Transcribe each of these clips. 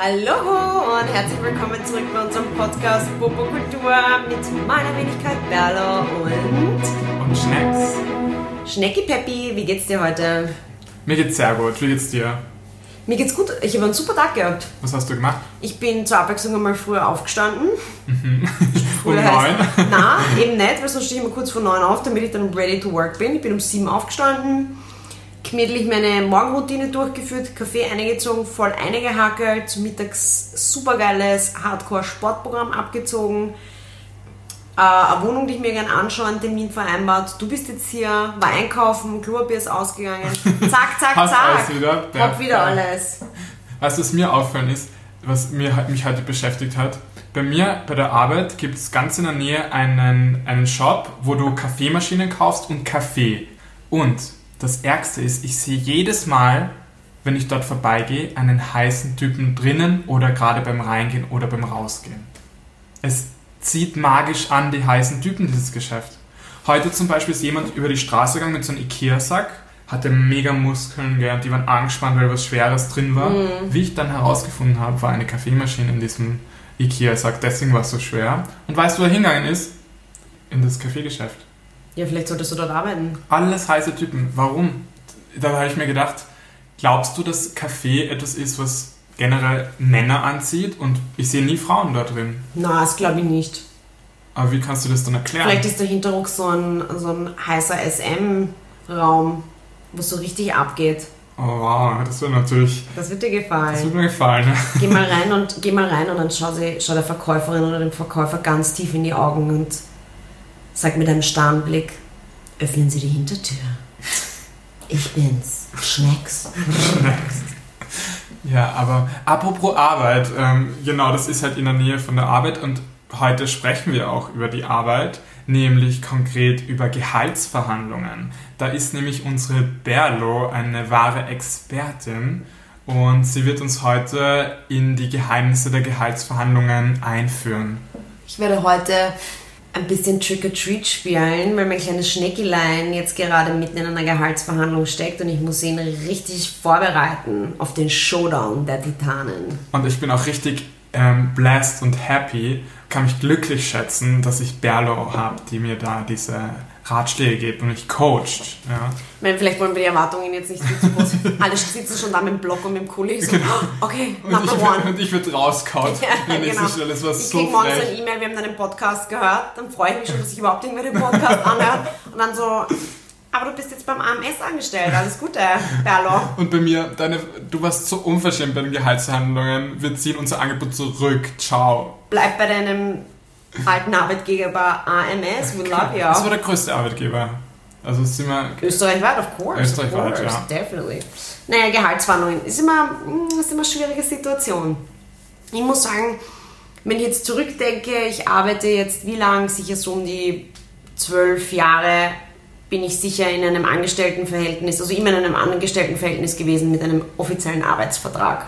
Hallo und herzlich willkommen zurück bei unserem Podcast Popo Kultur mit meiner Wenigkeit Berlo und Und Schnecks. Schnecki Peppi. Wie geht's dir heute? Mir geht's sehr gut. Wie geht's dir? Mir geht's gut. Ich habe einen super Tag gehabt. Was hast du gemacht? Ich bin zur Abwechslung einmal früher aufgestanden. Um Früher neun. Nein, eben nicht, weil sonst stehe ich immer kurz vor neun auf, damit ich dann ready to work bin. Ich bin um sieben aufgestanden, gemütlich meine Morgenroutine durchgeführt, Kaffee eingezogen, voll eingehackelt, Mittags supergeiles Hardcore-Sportprogramm abgezogen, äh, eine Wohnung, die ich mir gerne anschaue, einen Termin vereinbart. Du bist jetzt hier, war einkaufen, Klopapier ist ausgegangen. Zack, zack, Hast zack. alles wieder? Hab wieder alles. Weißt du, was mir auffallen ist, was mir, mich heute beschäftigt hat? Bei mir, bei der Arbeit, gibt es ganz in der Nähe einen, einen Shop, wo du Kaffeemaschinen kaufst und Kaffee. Und das Ärgste ist, ich sehe jedes Mal, wenn ich dort vorbeigehe, einen heißen Typen drinnen oder gerade beim Reingehen oder beim Rausgehen. Es zieht magisch an die heißen Typen, dieses Geschäft. Heute zum Beispiel ist jemand über die Straße gegangen mit so einem Ikea-Sack, hatte mega Muskeln, gell, die waren angespannt, weil was Schweres drin war. Wie ich dann herausgefunden habe, war eine Kaffeemaschine in diesem Ikea-Sack, deswegen war es so schwer. Und weißt du, wo er hingegangen ist? In das Kaffeegeschäft. Ja, vielleicht solltest du dort arbeiten. Alles heiße Typen. Warum? Da habe ich mir gedacht, glaubst du, dass Kaffee etwas ist, was generell Männer anzieht? Und ich sehe nie Frauen da drin. Na, das glaube ich nicht. Aber wie kannst du das dann erklären? Vielleicht ist der Hinterruck so ein, so ein heißer SM-Raum, wo es so richtig abgeht. Oh wow, das wird natürlich, Das wird dir das gefallen. wird mir gefallen. Geh mal rein und geh mal rein und dann schau, sie, schau der Verkäuferin oder dem Verkäufer ganz tief in die Augen und sag mit einem starren Blick: Öffnen Sie die Hintertür. Ich bin's, Schnecks. Ja, aber apropos Arbeit, ähm, genau, das ist halt in der Nähe von der Arbeit und heute sprechen wir auch über die Arbeit, nämlich konkret über Gehaltsverhandlungen. Da ist nämlich unsere Berlo eine wahre Expertin und sie wird uns heute in die Geheimnisse der Gehaltsverhandlungen einführen. Ich werde heute ein bisschen Trick or Treat spielen, weil mein kleines Schneckilein jetzt gerade mitten in einer Gehaltsverhandlung steckt und ich muss ihn richtig vorbereiten auf den Showdown der Titanen. Und ich bin auch richtig ähm, blessed und happy, kann mich glücklich schätzen, dass ich Berlo habe, die mir da diese Ratschläge gibt und mich coacht. Ja. Ich meine, vielleicht wollen wir die Erwartungen jetzt nicht zu groß. Alle sitzen schon da mit dem Block und mit dem Kuli. So, okay, Und number ich, one. und ich wird rauskaut. Ja, genau. Stelle. Das war Ich so krieg morgens eine E-Mail, wir haben deinen Podcast gehört, dann freue ich mich schon, dass ich überhaupt irgendwer den Podcast anhört. Und dann so, aber du bist jetzt beim AMS angestellt, alles Gute, Berlo. Und bei mir, deine, du warst so unverschämt bei den Gehaltsverhandlungen. Wir ziehen unser Angebot zurück. Ciao. Bleib bei deinem alten Arbeitgeber AMS, we love you. Das war der größte Arbeitgeber. Also sind wir. Österreichweit, of course. Österreichweit, of course, ja. Definitely. Naja, Gehaltsverhandlungen ist immer, mm, ist immer eine schwierige Situation. Ich muss sagen, wenn ich jetzt zurückdenke, ich arbeite jetzt wie lang? Sicher so um die zwölf Jahre bin ich sicher in einem Angestelltenverhältnis, also immer in einem Angestelltenverhältnis gewesen mit einem offiziellen Arbeitsvertrag.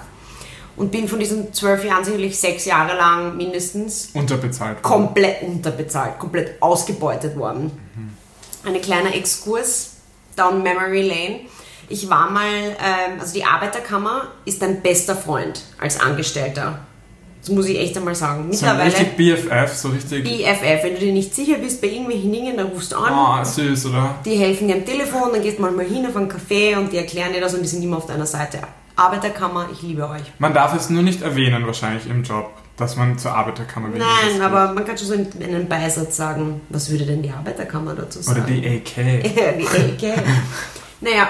Und bin von diesen zwölf Jahren sicherlich sechs Jahre lang mindestens Unterbezahlt. komplett unterbezahlt, komplett ausgebeutet worden. Ein kleiner Exkurs down Memory Lane. Ich war mal, ähm, also die Arbeiterkammer ist dein bester Freund als Angestellter. Das muss ich echt einmal sagen. So Mittlerweile richtig BFF, so richtig. BFF, wenn du dir nicht sicher bist bei irgendwelchen Dingen, dann rufst du an. Ah, süß, oder? Die helfen dir am Telefon, dann gehst du mal mal hin auf einen Café und die erklären dir das und die sind immer auf deiner Seite. Arbeiterkammer, ich liebe euch. Man darf es nur nicht erwähnen, wahrscheinlich im Job, dass man zur Arbeiterkammer will. Nein, aber man kann schon so in einem Beisatz sagen, was würde denn die Arbeiterkammer dazu sagen? Oder die AK. Die Ecke. naja,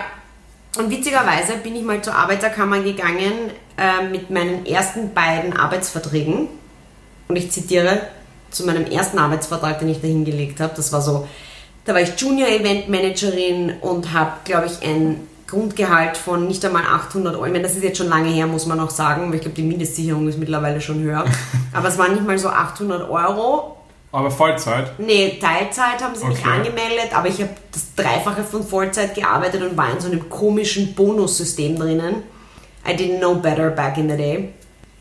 und witzigerweise bin ich mal zur Arbeiterkammer gegangen äh, mit meinen ersten beiden Arbeitsverträgen. Und ich zitiere zu meinem ersten Arbeitsvertrag, den ich da hingelegt habe. Das war so, da war ich Junior Event Managerin und habe, glaube ich, ein Grundgehalt von nicht einmal 800 Euro. Ich meine, das ist jetzt schon lange her, muss man auch sagen, weil ich glaube, die Mindestsicherung ist mittlerweile schon höher. Aber es waren nicht mal so 800 Euro Aber Vollzeit. Nee, Teilzeit haben sie mich Okay. angemeldet, aber ich habe das Dreifache von Vollzeit gearbeitet und war in so einem komischen Bonussystem drinnen. I didn't know better back in the day.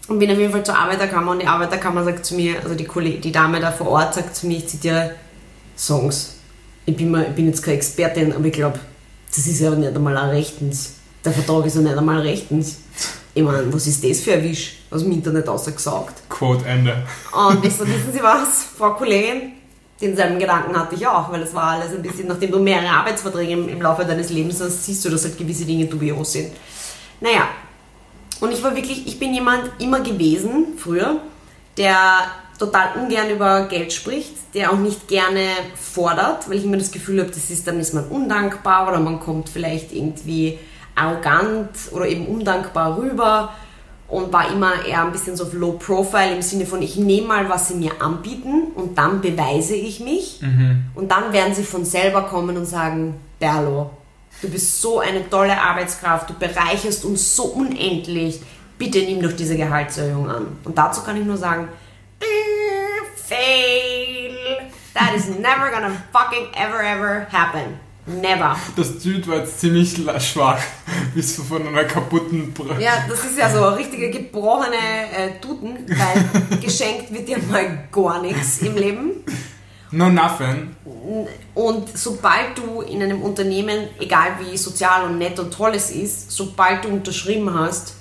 Und bin auf jeden Fall zur Arbeiterkammer und die Arbeiterkammer sagt zu mir, also die, Kolleg die Dame da vor Ort sagt zu mir, ich zitiere Songs. Ich bin, mal, ich bin jetzt keine Expertin, aber ich glaube, das ist ja nicht einmal ein rechtens. Der Vertrag ist ja nicht einmal rechtens. Ich meine, was ist das für ein Wisch? Aus dem Internet ausgesagt. Quote Ende. Und ich so, wissen Sie was, Frau Kollegin? Denselben Gedanken hatte ich auch, weil es war alles ein bisschen, nachdem du mehrere Arbeitsverträge im, im Laufe deines Lebens hast, siehst du, dass halt gewisse Dinge dubios sind. Naja, und ich war wirklich, ich bin jemand immer gewesen, früher, der total ungern über Geld spricht, der auch nicht gerne fordert, weil ich immer das Gefühl habe, das ist, dann ist man undankbar oder man kommt vielleicht irgendwie arrogant oder eben undankbar rüber und war immer eher ein bisschen so auf Low Profile im Sinne von, ich nehme mal, was sie mir anbieten und dann beweise ich mich und dann werden sie von selber kommen und sagen, Berlo, du bist so eine tolle Arbeitskraft, du bereicherst uns so unendlich, bitte nimm doch diese Gehaltserhöhung an. Und dazu kann ich nur sagen, fail, that is never gonna fucking ever ever happen. Never. Das Süd war jetzt ziemlich schwach. Bist du von einer kaputten Brille. Ja, das ist ja so richtige gebrochene äh, Tuten, weil geschenkt wird dir mal gar nichts im Leben. No nothing. Und sobald du in einem Unternehmen, egal wie sozial und nett und toll es ist, sobald du unterschrieben hast,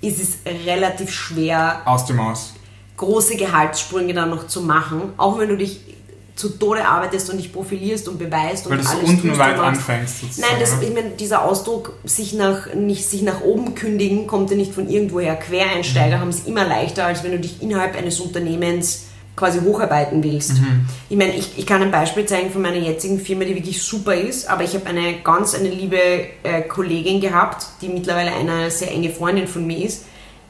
ist es relativ schwer, Aus dem Aus. Große Gehaltssprünge dann noch zu machen, auch wenn du dich zu Tode arbeitest und dich profilierst und beweist und Weil alles unten tust weit anfängst sozusagen. Nein, das, ich meine, dieser Ausdruck, sich nach, nicht, sich nach oben kündigen, kommt ja nicht von irgendwoher. Quereinsteiger Mhm. haben es immer leichter, als wenn du dich innerhalb eines Unternehmens quasi hocharbeiten willst. Mhm. Ich meine, ich, ich kann ein Beispiel zeigen von meiner jetzigen Firma, die wirklich super ist, aber ich habe eine ganz eine liebe äh, Kollegin gehabt, die mittlerweile eine sehr enge Freundin von mir ist.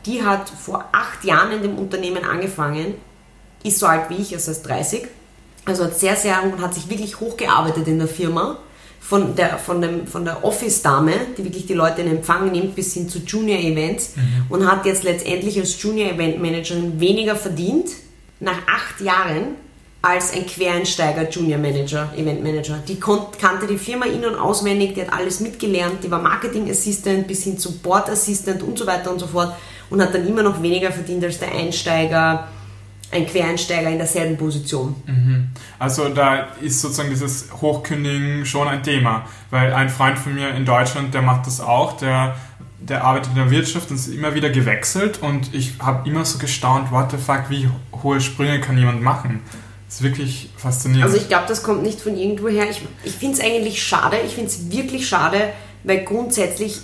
Die hat vor acht Jahren in dem Unternehmen angefangen, ist so alt wie ich, also ist 30, also hat sehr, sehr und hat sich wirklich hochgearbeitet in der Firma. Von der, von dem, von der Office-Dame, die wirklich die Leute in Empfang nimmt, bis hin zu Junior-Events und hat jetzt letztendlich als Junior-Event-Managerin weniger verdient, nach acht Jahren, als ein Quereinsteiger Junior-Manager, Event-Manager. Die kon- kannte die Firma in- und auswendig, die hat alles mitgelernt, die war Marketing-Assistant bis hin zu Board-Assistant und so weiter und so fort und hat dann immer noch weniger verdient als der Einsteiger, ein Quereinsteiger in derselben Position. Also da ist sozusagen dieses Hochkündigen schon ein Thema, weil ein Freund von mir in Deutschland, der macht das auch, der, der arbeitet in der Wirtschaft und ist immer wieder gewechselt und ich habe immer so gestaunt, what the fuck, wie hohe Sprünge kann jemand machen? Das ist wirklich faszinierend. Also ich glaube, das kommt nicht von irgendwoher. Ich, ich finde es eigentlich schade, ich finde es wirklich schade, weil grundsätzlich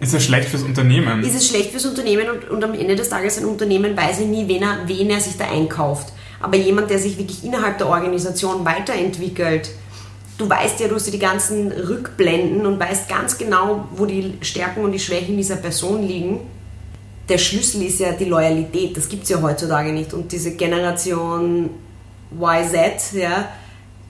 ist ja schlecht fürs Unternehmen. ist es schlecht fürs Unternehmen und, und am Ende des Tages ein Unternehmen weiß ja nie, wen er, wen er sich da einkauft. Aber jemand, der sich wirklich innerhalb der Organisation weiterentwickelt, du weißt ja, du hast ja die ganzen Rückblenden und weißt ganz genau, wo die Stärken und die Schwächen dieser Person liegen. Der Schlüssel ist ja die Loyalität, das gibt es ja heutzutage nicht. Und diese Generation YZ, ja,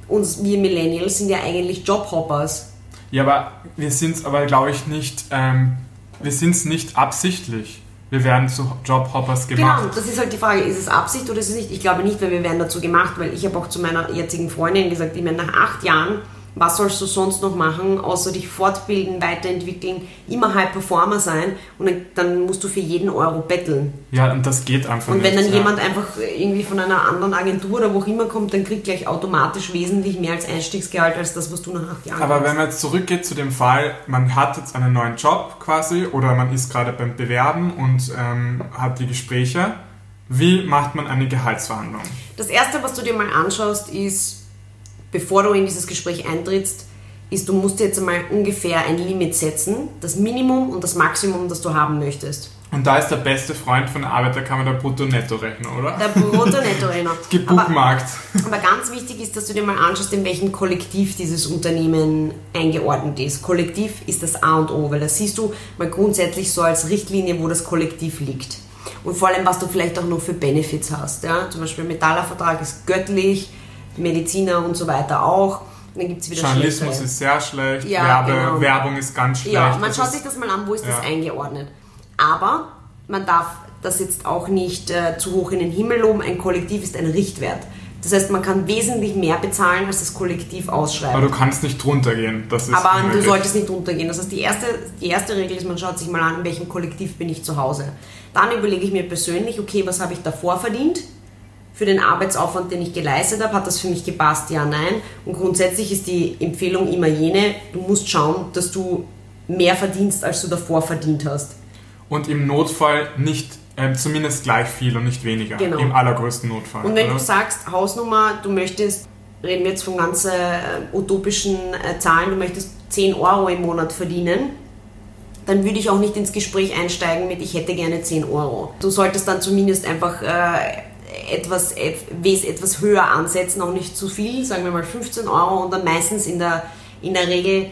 uns, wir Millennials sind ja eigentlich Jobhoppers. Ja, aber wir sind es aber, glaube ich, nicht, ähm, wir sind es nicht absichtlich. Wir werden zu Jobhoppers gemacht. Genau, das ist halt die Frage, ist es Absicht oder ist es nicht? Ich glaube nicht, weil wir werden dazu gemacht, weil ich habe auch zu meiner jetzigen Freundin gesagt, ich meine, nach acht Jahren, was sollst du sonst noch machen, außer dich fortbilden, weiterentwickeln, immer High Performer sein und dann, musst du für jeden Euro betteln. Ja, und das geht einfach Und nicht. wenn dann ja. jemand einfach irgendwie von einer anderen Agentur oder wo auch immer kommt, dann kriegt gleich automatisch wesentlich mehr als Einstiegsgehalt als das, was du nach acht Jahren Aber kriegst. wenn man jetzt zurückgeht zu dem Fall, man hat jetzt einen neuen Job quasi oder man ist gerade beim Bewerben und ähm, hat die Gespräche, wie macht man eine Gehaltsverhandlung? Das erste, was du dir mal anschaust, ist, bevor du in dieses Gespräch eintrittst, ist, du musst dir jetzt einmal ungefähr ein Limit setzen, das Minimum und das Maximum, das du haben möchtest. Und da ist der beste Freund von der Arbeiterkammer der Brutto-Netto-Rechner, oder? Der Brutto-Netto-Rechner. Aber, Gebuchmarkt. aber ganz wichtig ist, dass du dir mal anschaust, in welchem Kollektiv dieses Unternehmen eingeordnet ist. Kollektiv ist das A und O, weil das siehst du mal grundsätzlich so als Richtlinie, wo das Kollektiv liegt. Und vor allem, was du vielleicht auch noch für Benefits hast. Ja? Zum Beispiel Metallervertrag ist göttlich, Mediziner und so weiter auch. Dann gibt es wieder Journalismus schlechtere. ist sehr schlecht, Ja, Werbe, genau. Werbung ist ganz schlecht. Ja, man Das schaut ist- sich das mal an, wo ist das ja. eingeordnet. Aber man darf das jetzt auch nicht äh, zu hoch in den Himmel loben. Ein Kollektiv ist ein Richtwert. Das heißt, man kann wesentlich mehr bezahlen, als das Kollektiv ausschreibt. Aber du kannst nicht drunter gehen. Das ist Aber du unmöglich. solltest nicht runtergehen. Das heißt, die erste, die erste Regel ist, man schaut sich mal an, in welchem Kollektiv bin ich zu Hause. Dann überlege ich mir persönlich, okay, was habe ich davor verdient? Für den Arbeitsaufwand, den ich geleistet habe, hat das für mich gepasst? Ja, nein. Und grundsätzlich ist die Empfehlung immer jene, du musst schauen, dass du mehr verdienst, als du davor verdient hast. und im Notfall nicht ähm, zumindest gleich viel und nicht weniger. Genau. Im allergrößten Notfall. Und wenn oder? du sagst, Hausnummer, du möchtest, reden wir jetzt von ganz äh, utopischen äh, Zahlen, du möchtest 10 Euro im Monat verdienen, dann würde ich auch nicht ins Gespräch einsteigen mit, ich hätte gerne 10 Euro. Du solltest dann zumindest einfach äh, etwas, et, wes- etwas höher ansetzen, auch nicht zu viel, sagen wir mal 15 Euro und dann meistens in der, in der Regel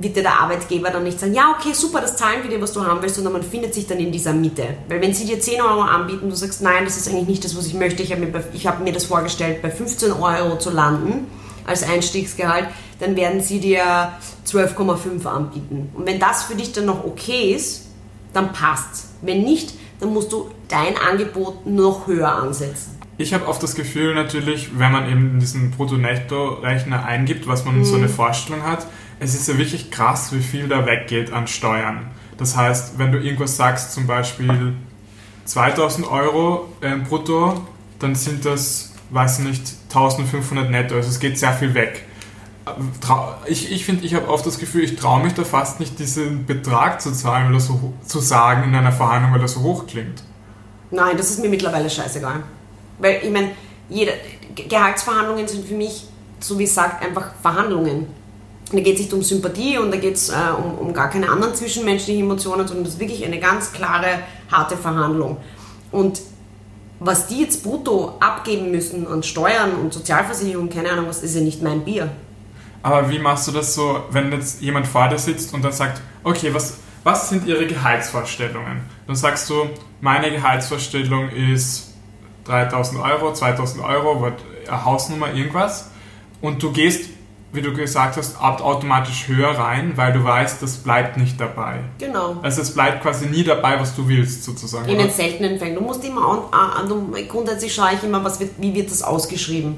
wird dir der Arbeitgeber dann nicht sagen, ja, okay, super, das zahlen wir dir, was du haben willst, sondern man findet sich dann in dieser Mitte. Weil wenn sie dir 10 Euro anbieten, du sagst, nein, das ist eigentlich nicht das, was ich möchte, ich habe mir, habe mir das vorgestellt, bei 15 Euro zu landen als Einstiegsgehalt, dann werden sie dir 12,5 anbieten. Und wenn das für dich dann noch okay ist, dann passt's. Wenn nicht, dann musst du dein Angebot noch höher ansetzen. Ich habe oft das Gefühl natürlich, wenn man eben diesen Brutto-Netto-Rechner eingibt, was man so eine Vorstellung hat, es ist ja wirklich krass, wie viel da weggeht an Steuern. Das heißt, wenn du irgendwas sagst, zum Beispiel 2000 Euro äh, brutto, dann sind das, weiß nicht, 1500 netto. Also es geht sehr viel weg. Ich, ich finde, ich habe oft das Gefühl, ich traue mich da fast nicht, diesen Betrag zu zahlen, weil er so, zu sagen in einer Verhandlung, weil er so hoch klingt. Nein, das ist mir mittlerweile scheißegal. Weil ich meine, Gehaltsverhandlungen sind für mich, so wie es sagt, einfach Verhandlungen. Da geht es nicht um Sympathie und da geht es äh, um, um gar keine anderen zwischenmenschlichen Emotionen, sondern das ist wirklich eine ganz klare, harte Verhandlung. Und was die jetzt brutto abgeben müssen an Steuern und Sozialversicherung, keine Ahnung, was ist ja nicht mein Bier. Aber wie machst du das so, wenn jetzt jemand vor dir sitzt und dann sagt, okay, was, was sind Ihre Gehaltsvorstellungen? Dann sagst du, meine Gehaltsvorstellung ist 3000 Euro, 2000 Euro, Hausnummer, irgendwas. Und du gehst, wie du gesagt hast, automatisch höher rein, weil du weißt, das bleibt nicht dabei. Genau. Also es bleibt quasi nie dabei, was du willst, sozusagen. In oder? den seltenen Fällen. Du musst immer, an, an, du- grundsätzlich schaue ich immer, was wird, wie wird das ausgeschrieben.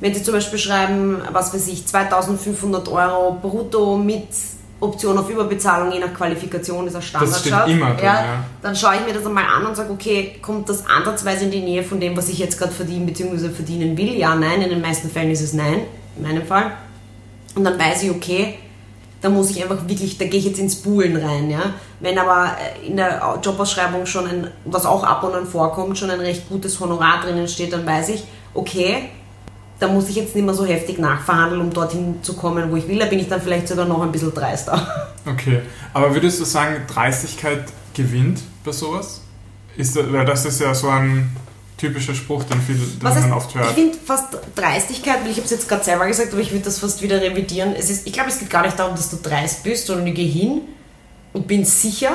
Wenn sie zum Beispiel schreiben, was weiß ich, 2500 Euro brutto mit Option auf Überbezahlung, je nach Qualifikation, ist ein Standard. steht immer drin, ja. Dann schaue ich mir das einmal an und sage, okay, kommt das ansatzweise in die Nähe von dem, was ich jetzt gerade verdiene bzw. verdienen will? Ja, nein, in den meisten Fällen ist es nein, in meinem Fall. Und dann weiß ich, okay, da muss ich einfach wirklich, da gehe ich jetzt ins Buhlen rein, ja. Wenn aber äh, in der Jobausschreibung schon ein, was auch ab und an vorkommt, schon ein recht gutes Honorar drinnen steht, dann weiß ich, okay, da muss ich jetzt nicht mehr so heftig nachverhandeln, um dorthin zu kommen, wo ich will. Da bin ich dann vielleicht sogar noch ein bisschen dreister. Okay, aber würdest du sagen, Dreistigkeit gewinnt bei sowas? Ist das, weil das ist ja so ein typischer Spruch, den, viel, den heißt, man oft ich hört. finde fast Dreistigkeit, weil ich habe es jetzt gerade selber gesagt, aber ich würde das fast wieder revidieren. Es ist, ich glaube, es geht gar nicht darum, dass du dreist bist, sondern ich gehe hin und bin sicher,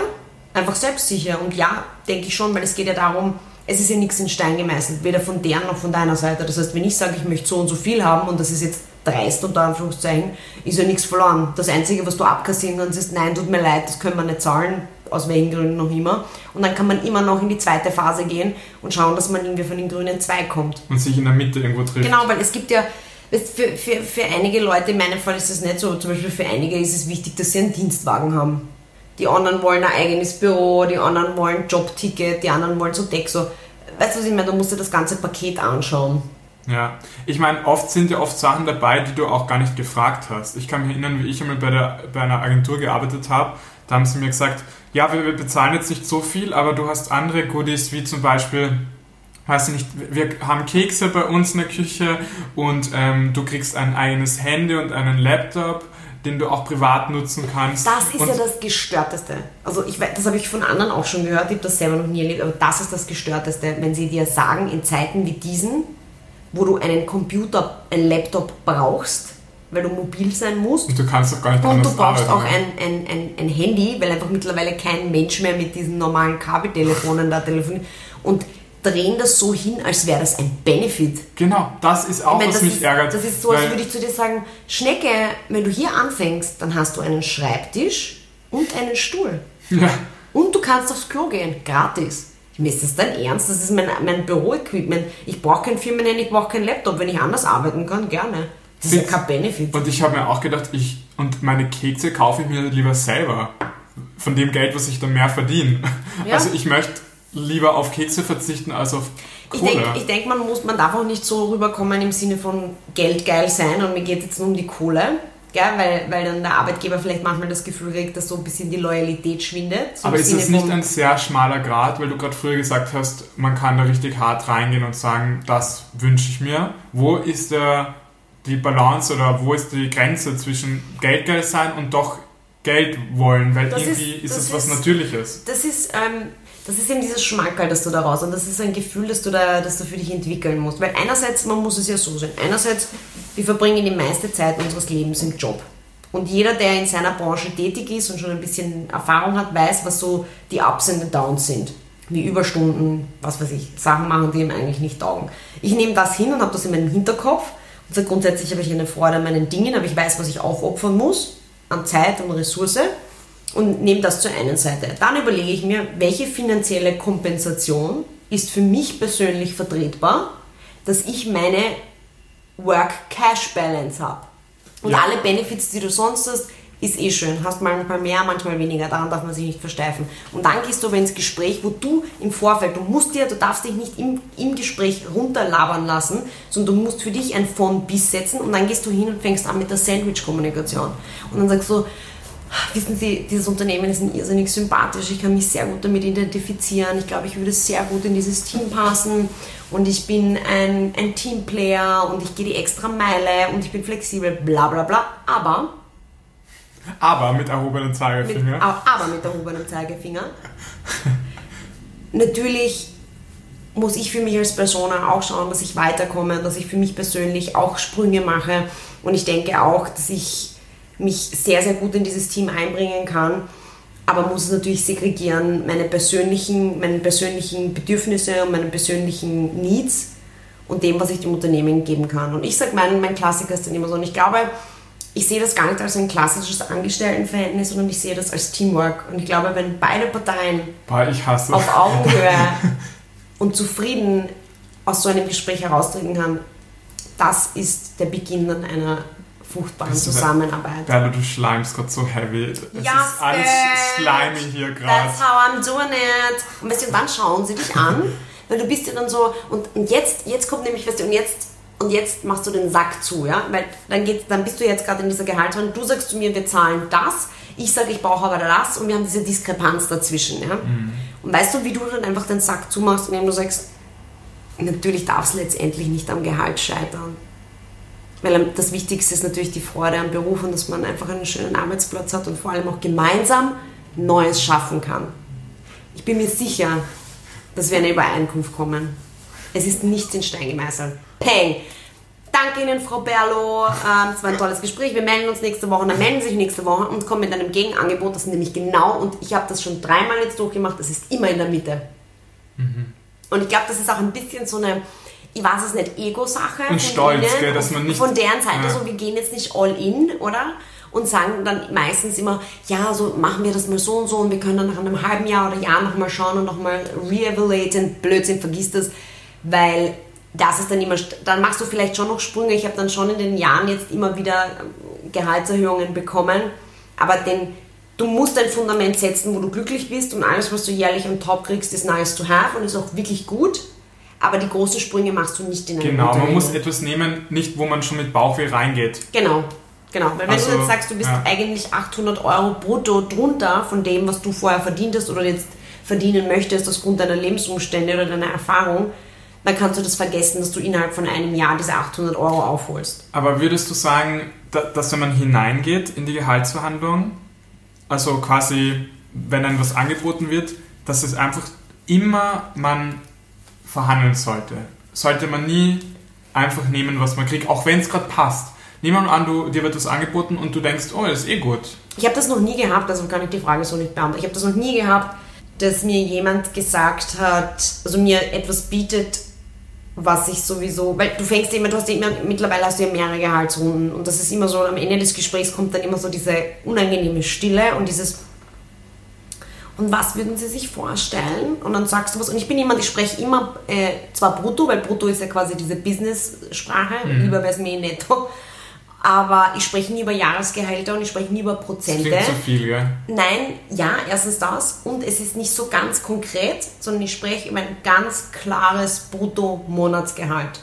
einfach selbstsicher. Und ja, denke ich schon, weil es geht ja darum, es ist ja nichts in Stein gemeißelt, weder von deren noch von deiner Seite. Das heißt, wenn ich sage, ich möchte so und so viel haben und das ist jetzt dreist unter Anführungszeichen, ist ja nichts verloren. Das Einzige, was du abkassieren kannst, ist, nein, tut mir leid, das können wir nicht zahlen, aus welchen Gründen noch immer. Und dann kann man immer noch in die zweite Phase gehen und schauen, dass man irgendwie von den grünen zwei kommt. Und sich in der Mitte irgendwo trifft. Genau, weil es gibt ja, für, für, für einige Leute, in meinem Fall ist es nicht so, zum Beispiel für einige ist es wichtig, dass sie einen Dienstwagen haben. Die anderen wollen ein eigenes Büro, die anderen wollen Jobticket, die anderen wollen so so. Weißt du, was ich meine? Du musst dir das ganze Paket anschauen. Ja, ich meine, oft sind ja oft Sachen dabei, die du auch gar nicht gefragt hast. Ich kann mich erinnern, wie ich einmal bei, der, bei einer Agentur gearbeitet habe. Da haben sie mir gesagt, ja, wir, wir bezahlen jetzt nicht so viel, aber du hast andere Goodies, wie zum Beispiel, weiß ich nicht, wir haben Kekse bei uns in der Küche und ähm, du kriegst ein eigenes Handy und einen Laptop, den du auch privat nutzen kannst. Das ist und ja das Gestörteste. Also ich weiß, das habe ich von anderen auch schon gehört, ich habe das selber noch nie erlebt, aber das ist das Gestörteste, wenn sie dir sagen, in Zeiten wie diesen, wo du einen Computer, einen Laptop brauchst, weil du mobil sein musst, und du kannst doch gar nicht Und du brauchst auch ein, ein, ein, ein Handy, weil einfach mittlerweile kein Mensch mehr mit diesen normalen Kabeltelefonen da telefoniert und drehen das so hin, als wäre das ein Benefit. Genau, das ist auch, ich meine, was mich ist, ärgert. das ist so, als würde ich zu dir sagen, Schnecke, wenn du hier anfängst, dann hast du einen Schreibtisch und einen Stuhl. Ja. Und du kannst aufs Klo gehen, gratis. Mir ist das dein Ernst? Das ist mein, mein Büroequipment. Ich brauche kein Firmenhandy, ich brauche kein Laptop. Wenn ich anders arbeiten kann, gerne. Das ist ja kein Benefit. Und ich habe mir auch gedacht, ich und meine Kekse kaufe ich mir lieber selber. Von dem Geld, was ich dann mehr verdiene. Ja. Also ich möchte lieber auf Kekse verzichten als auf Ich Kohle. denke, ich denk, man, muss, man darf auch nicht so rüberkommen im Sinne von Geld geil sein und mir geht jetzt nur um die Kohle. Gell? Weil, weil dann der Arbeitgeber vielleicht manchmal das Gefühl kriegt, dass so ein bisschen die Loyalität schwindet. So Aber ist Sinne es nicht ein sehr schmaler Grad, weil du gerade früher gesagt hast, man kann da richtig hart reingehen und sagen, das wünsche ich mir. Wo ist der, die Balance oder wo ist die Grenze zwischen Geldgeil sein und doch Geld wollen? Weil Das irgendwie ist- ist, das es was Natürliches. das ist, ähm, das ist eben dieses Schmankerl, das du daraus und das ist ein Gefühl, das du da, das du für dich entwickeln musst. Weil einerseits, man muss es ja so sehen, einerseits, wir verbringen die meiste Zeit unseres Lebens im Job. Und jeder, der in seiner Branche tätig ist und schon ein bisschen Erfahrung hat, weiß, was so die Ups und Downs sind. Wie Überstunden, was weiß ich, Sachen machen, die ihm eigentlich nicht taugen. Ich nehme das hin und habe das in meinem Hinterkopf. Und sage, grundsätzlich habe ich eine Freude an meinen Dingen, aber ich weiß, was ich aufopfern muss an Zeit und Ressource und nehme das zur einen Seite. Dann überlege ich mir, welche finanzielle Kompensation ist für mich persönlich vertretbar, dass ich meine Work-Cash-Balance habe. Und Ja. alle Benefits, die du sonst hast, ist eh schön. Hast manchmal mehr, manchmal weniger. Daran darf man sich nicht versteifen. Und dann gehst du aber ins Gespräch, wo du im Vorfeld, du musst dir, du darfst dich nicht im, im Gespräch runterlabern lassen, sondern du musst für dich ein von bis setzen und dann gehst du hin und fängst an mit der Sandwich-Kommunikation. Und dann sagst du, Wissen Sie, dieses Unternehmen ist irrsinnig sympathisch. Ich kann mich sehr gut damit identifizieren. Ich glaube, ich würde sehr gut in dieses Team passen. Und ich bin ein, ein Teamplayer und ich gehe die extra Meile und ich bin flexibel, bla bla bla. Aber Aber mit erhobenem mit, Zeigefinger. aber mit erhobenem Zeigefinger. Natürlich muss ich für mich als Person auch schauen, dass ich weiterkomme, dass ich für mich persönlich auch Sprünge mache. Und ich denke auch, dass ich mich sehr, sehr gut in dieses Team einbringen kann. Aber muss es natürlich segregieren, meine persönlichen, meine persönlichen Bedürfnisse und meine persönlichen Needs und dem, was ich dem Unternehmen geben kann. Und ich sage, mein, mein Klassiker ist dann immer so. Und ich glaube, ich sehe das gar nicht als ein klassisches Angestelltenverhältnis, sondern ich sehe das als Teamwork. Und ich glaube, wenn beide Parteien auf Augenhöhe und zufrieden aus so einem Gespräch heraustreten kann, das ist der Beginn dann einer ist- Zusammenarbeit. Berlo, du schleimst gerade so heavy. Es Yes, ist alles slimy hier gerade. That's how I'm doing it. Und, weißt du, dann schauen sie dich an, weil du bist ja dann so, und, und jetzt, jetzt kommt nämlich, weißt du, und jetzt, und jetzt machst du den Sack zu, ja, weil dann, geht, dann bist du jetzt gerade in dieser Gehaltsrunde, du sagst zu mir, wir zahlen das, ich sage, ich brauche aber das, und wir haben diese Diskrepanz dazwischen, ja. Und weißt du, wie du dann einfach den Sack zumachst, indem du sagst, natürlich darf es letztendlich nicht am Gehalt scheitern. Weil das Wichtigste ist natürlich die Freude am Beruf und dass man einfach einen schönen Arbeitsplatz hat und vor allem auch gemeinsam Neues schaffen kann. Ich bin mir sicher, dass wir eine Übereinkunft kommen. Es ist nichts in Stein gemeißelt. Peng! Danke Ihnen, Frau Berlo. Ähm, Es war ein tolles Gespräch. Wir melden uns nächste Woche. Dann melden Sie sich nächste Woche und kommen mit einem Gegenangebot. Das ist nämlich genau, und ich habe das schon dreimal jetzt durchgemacht, das ist immer in der Mitte. Und ich glaube, das ist auch ein bisschen so eine, ich weiß es nicht, Ego-Sache. Und Stolz, ihnen gell, dass man nicht- Von deren Seite Ja. so, wir gehen jetzt nicht all in, oder? Und sagen dann meistens immer, ja, so machen wir das mal so und so und wir können dann nach einem halben Jahr oder Jahr nochmal schauen und nochmal re-evaluaten. Blödsinn, vergiss das, weil das ist dann immer, dann machst du vielleicht schon noch Sprünge. Ich habe dann schon in den Jahren jetzt immer wieder ähm, Gehaltserhöhungen bekommen, aber den, du musst ein Fundament setzen, wo du glücklich bist und alles, was du jährlich am Top kriegst, ist nice to have und ist auch wirklich gut. Aber die großen Sprünge machst du nicht in einem Genau, man muss etwas nehmen, nicht wo man schon mit Bauchweh reingeht. Genau, genau. Weil wenn Also, du jetzt sagst, du bist ja. eigentlich 800 Euro brutto drunter von dem, was du vorher verdient hast oder jetzt verdienen möchtest aufgrund deiner Lebensumstände oder deiner Erfahrung, dann kannst du das vergessen, dass du innerhalb von einem Jahr diese 800 Euro aufholst. Aber würdest du sagen, da- dass wenn man hineingeht in die Gehaltsverhandlung, also quasi, wenn einem was angeboten wird, dass es einfach immer man verhandeln sollte? Sollte man nie einfach nehmen, was man kriegt, auch wenn es gerade passt. Nehmen wir an, du, dir wird was angeboten und du denkst, oh, ist eh gut. Ich habe das noch nie gehabt, also kann ich die Frage so nicht beantworten. Ich habe das noch nie gehabt, dass mir jemand gesagt hat, also mir etwas bietet, was ich sowieso, weil du fängst immer, du hast immer, mittlerweile hast du ja mehrere Gehaltsrunden und das ist immer so, am Ende des Gesprächs kommt dann immer so diese unangenehme Stille und dieses und was würden Sie sich vorstellen? Und dann sagst du was. Und ich bin jemand, ich spreche immer äh, zwar brutto, weil brutto ist ja quasi diese Business-Sprache, lieber wäre es mir netto. Aber ich spreche nie über Jahresgehälter und ich spreche nie über Das Prozente. klingt zu viel, gell? Nein, ja, erstens das. Und es ist nicht so ganz konkret, sondern ich spreche über ein ganz klares Brutto-Monatsgehalt.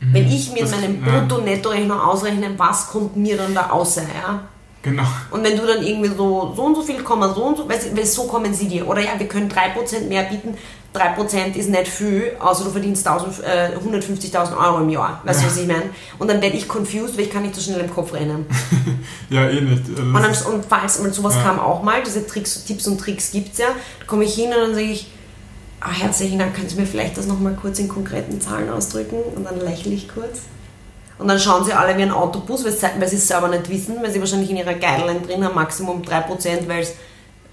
Wenn ich mir in Das- meinem ja. Brutto-Netto-Rechnung ausrechne, was kommt mir dann da außer, ja? Genau. Und wenn du dann irgendwie so, so und so viel Komma, so und so, weißt du, weil so kommen sie dir. Oder ja, wir können 3% mehr bieten. 3% ist nicht viel, außer du verdienst 1000, äh, 150.000 Euro im Jahr. Weißt du, was ich meine? Und dann werde ich confused, weil ich kann nicht so schnell im Kopf rennen. Ja, eh nicht. Also Und, dann, und falls mal sowas Ja. kam auch mal, diese Tricks, Tipps und Tricks gibt es ja, da komme ich hin und dann sage ich, ah, herzlichen Dank, können Sie mir vielleicht das nochmal kurz in konkreten Zahlen ausdrücken? Und dann lächle ich kurz. Und dann schauen sie alle wie ein Autobus, weil sie, es selber nicht wissen, weil sie wahrscheinlich in ihrer Guideline drin haben, Maximum 3%, weil es,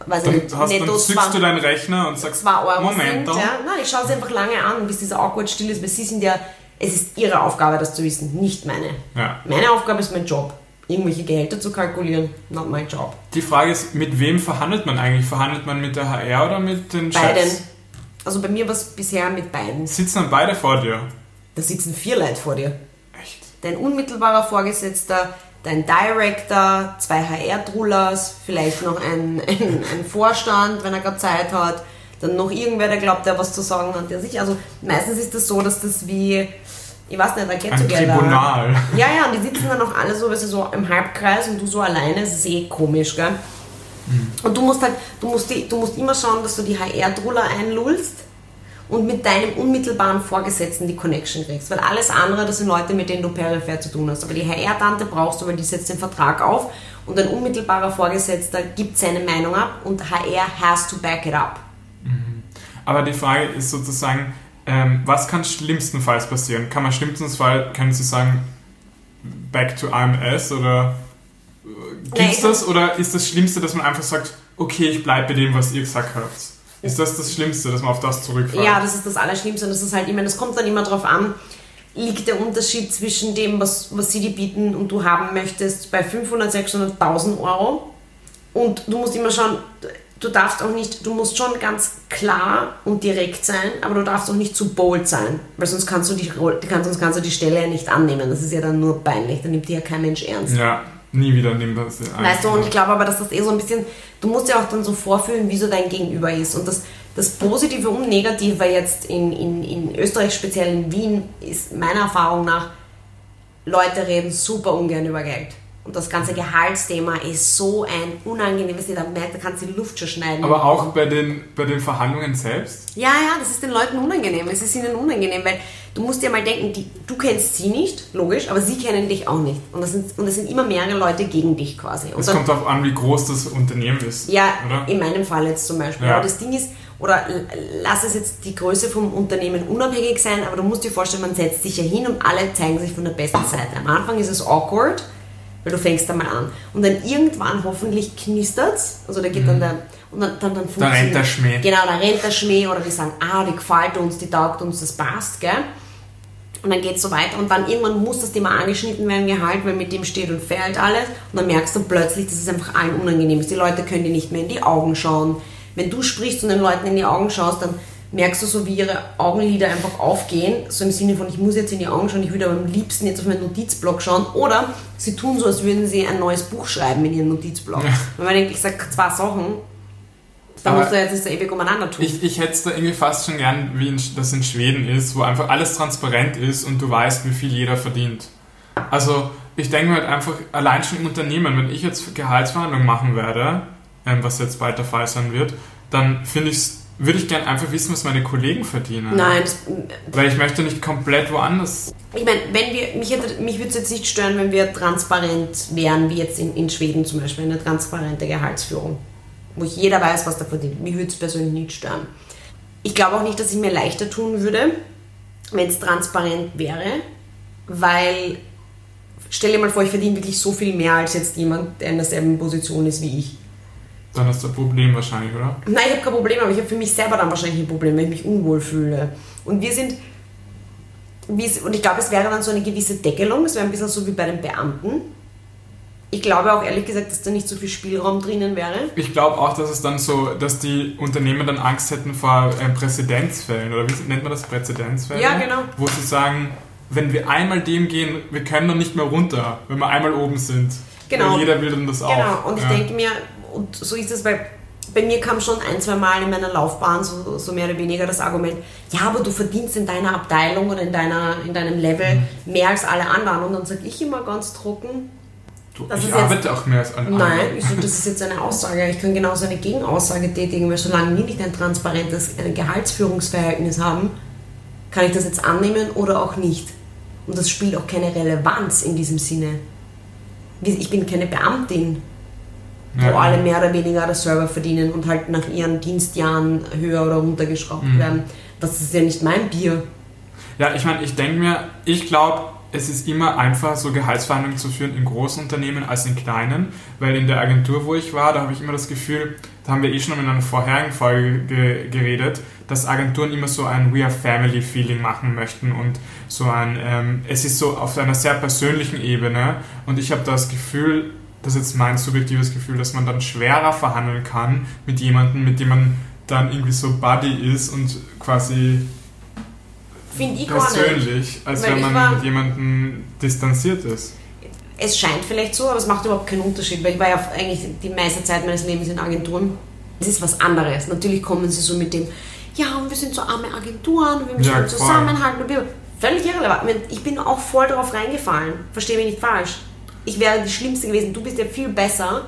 weiß ich dann, nicht, hast, dann netto zückst du deinen Rechner und sagst, 2 Euro Moment. Ja. Nein, ich schaue sie einfach lange an, bis dieser awkward still ist, weil sie sind ja, es ist ihre Aufgabe, das zu wissen, nicht meine. Ja. Meine Aufgabe ist mein Job. Irgendwelche Gehälter zu kalkulieren, not my job. Die Frage ist, mit wem verhandelt man eigentlich? Verhandelt man mit der HR oder mit den Beiden. Chefs? Also bei mir war es bisher mit beiden. Sitzen dann beide vor dir? Da sitzen vier Leute vor dir. Dein unmittelbarer Vorgesetzter, dein Director, zwei HR-Trullers, vielleicht noch ein, ein, ein Vorstand, wenn er gerade Zeit hat, dann noch irgendwer, der glaubt, der was zu sagen hat, der sich. Also meistens ist das so, dass das wie, ich weiß nicht, ein Get Ein. Tribunal. Ja, ja, und die sitzen dann auch alle so, weißt du, so im Halbkreis und du so alleine, das ist eh komisch, gell? Und du musst halt, du musst, die, du musst immer schauen, dass du die HR-Druller einlullst und mit deinem unmittelbaren Vorgesetzten die Connection kriegst. Weil alles andere, das sind Leute, mit denen du peripher zu tun hast. Aber die HR-Tante brauchst du, weil die setzt den Vertrag auf und dein unmittelbarer Vorgesetzter gibt seine Meinung ab und HR has to back it up. Aber die Frage ist sozusagen, ähm, was kann schlimmstenfalls passieren? Kann man schlimmstenfalls, können Sie sagen, back to AMS oder äh, gibt's ich- das? Oder ist das Schlimmste, dass man einfach sagt, okay, ich bleibe bei dem, was ihr gesagt habt? Ist das das Schlimmste, dass man auf das zurückfällt? Ja, das ist das Allerschlimmste und das ist halt, ich meine, das kommt dann immer drauf an, liegt der Unterschied zwischen dem, was, was sie dir bieten und du haben möchtest, bei 500, 600.000 Euro. Und du musst immer schauen, du darfst auch nicht, du musst schon ganz klar und direkt sein, aber du darfst auch nicht zu bold sein, weil sonst kannst du die, kannst, sonst kannst du die Stelle ja nicht annehmen. Das ist ja dann nur peinlich, dann nimmt die ja kein Mensch ernst. Ja, nie wieder nimmt das ein. Weißt du, und ich glaube aber, dass das eh so ein bisschen, du musst ja auch dann so vorfühlen, wie so dein Gegenüber ist. Und das, das Positive und Negative jetzt in, in, in Österreich, speziell in Wien, ist meiner Erfahrung nach, Leute reden super ungern über Geld. Und das ganze Gehaltsthema ist so ein unangenehmes, da merkt, da kannst du die Luft schon schneiden. Aber auch bei den, bei den Verhandlungen selbst? Ja, ja, das ist den Leuten unangenehm. Es ist ihnen unangenehm, weil du musst dir mal denken, die, du kennst sie nicht, logisch, aber sie kennen dich auch nicht. Und das sind, und das sind immer mehrere Leute gegen dich quasi. Und Es kommt darauf an, wie groß das Unternehmen ist. ja, Oder? in meinem Fall jetzt zum Beispiel. Ja. Aber das Ding ist, oder lass es jetzt die Größe vom Unternehmen unabhängig sein, aber du musst dir vorstellen, man setzt sich ja hin und alle zeigen sich von der besten Seite. Am Anfang ist es awkward, weil du fängst da mal an. Und dann irgendwann hoffentlich knistert's, also da geht dann der, und dann, dann, dann Mhm. Da rennt der Schmäh. Genau, da rennt der Schmäh oder die sagen, ah, die gefällt uns, die taugt uns, das passt, gell? Und dann geht es so weiter und dann irgendwann muss das Thema angeschnitten werden, Gehalt, weil mit dem steht und fällt alles. Und dann merkst du plötzlich, dass es einfach allen unangenehm ist. Die Leute können dir nicht mehr in die Augen schauen. Wenn du sprichst und den Leuten in die Augen schaust, dann merkst du so, wie ihre Augenlider einfach aufgehen. So im Sinne von, ich muss jetzt in die Augen schauen, ich würde aber am liebsten jetzt auf meinen Notizblock schauen. Oder sie tun so, als würden sie ein neues Buch schreiben in ihren Notizblock. Ja. Wenn man denkt, ich sage zwei Sachen, dann Aber musst du jetzt nicht so ewig umeinander tun. Ich, ich hätte es da irgendwie fast schon gern, wie in, das in Schweden ist, wo einfach alles transparent ist und du weißt, wie viel jeder verdient. Also ich denke mir halt einfach, allein schon im Unternehmen, wenn ich jetzt Gehaltsverhandlungen machen werde, ähm, was jetzt bald der Fall sein wird, dann finde ich würde ich gern einfach wissen, was meine Kollegen verdienen. Nein, Weil ich möchte nicht komplett woanders. Ich meine, wenn wir, mich, hätte- mich würde es jetzt nicht stören, wenn wir transparent wären, wie jetzt in, in Schweden zum Beispiel, eine transparente Gehaltsführung, wo jeder weiß, was da verdient. Mich würde es persönlich nicht stören. Ich glaube auch nicht, dass ich mir leichter tun würde, wenn es transparent wäre, weil stell dir mal vor, ich verdiene wirklich so viel mehr als jetzt jemand, der in derselben Position ist wie ich. Dann hast du ein Problem wahrscheinlich, oder? Nein, ich habe kein Problem, aber ich habe für mich selber dann wahrscheinlich ein Problem, wenn ich mich unwohl fühle. Und wir sind, und ich glaube, es wäre dann so eine gewisse Deckelung, es wäre ein bisschen so wie bei den Beamten. Ich glaube auch ehrlich gesagt, dass da nicht so viel Spielraum drinnen wäre. Ich glaube auch, dass es dann so, dass die Unternehmen dann Angst hätten vor ähm, Präzedenzfällen, oder wie nennt man das? Präzedenzfälle? Ja, genau. Wo sie sagen, wenn wir einmal dem gehen, wir können dann nicht mehr runter, wenn wir einmal oben sind. Genau. Weil jeder will dann das auch. Genau, und ich ja. denke mir, und so ist es, weil bei mir kam schon ein, zwei Mal in meiner Laufbahn so, so mehr oder weniger das Argument, ja, aber du verdienst in deiner Abteilung oder in, deiner, in deinem Level mhm. mehr als alle anderen. Und dann sage ich immer ganz trocken, Du, ich arbeite jetzt, auch mehr als alle anderen. Nein, so, das ist jetzt eine Aussage. Ich kann genauso eine Gegenaussage tätigen, weil solange wir nicht ein transparentes ein Gehaltsführungsverhältnis haben, kann ich das jetzt annehmen oder auch nicht. Und das spielt auch keine Relevanz in diesem Sinne. Ich bin keine Beamtin ja, wo alle mehr oder weniger das Server verdienen und halt nach ihren Dienstjahren höher oder runtergeschraubt mhm. werden. Das ist ja nicht mein Bier. Ja, ich meine, ich denke mir, ich glaube, es ist immer einfacher, so Gehaltsverhandlungen zu führen in großen Unternehmen als in kleinen, weil in der Agentur, wo ich war, da habe ich immer das Gefühl, da haben wir eh schon in einer vorherigen Folge ge geredet, dass Agenturen immer so ein We are Family Feeling machen möchten und so ein, ähm, es ist so auf einer sehr persönlichen Ebene und ich habe das Gefühl, das ist jetzt mein subjektives Gefühl, dass man dann schwerer verhandeln kann mit jemandem, mit dem man dann irgendwie so Buddy ist und quasi ich persönlich, als wenn man mit jemandem distanziert ist. Es scheint vielleicht so, aber es macht überhaupt keinen Unterschied, weil ich war ja eigentlich die meiste Zeit meines Lebens in Agenturen. Es ist was anderes. Natürlich kommen sie so mit dem, ja, und wir sind so arme Agenturen, wir müssen ja, zusammenhalten. Völlig irrelevant. Ich bin auch voll darauf reingefallen. Verstehe mich nicht falsch ich wäre die Schlimmste gewesen. Du bist ja viel besser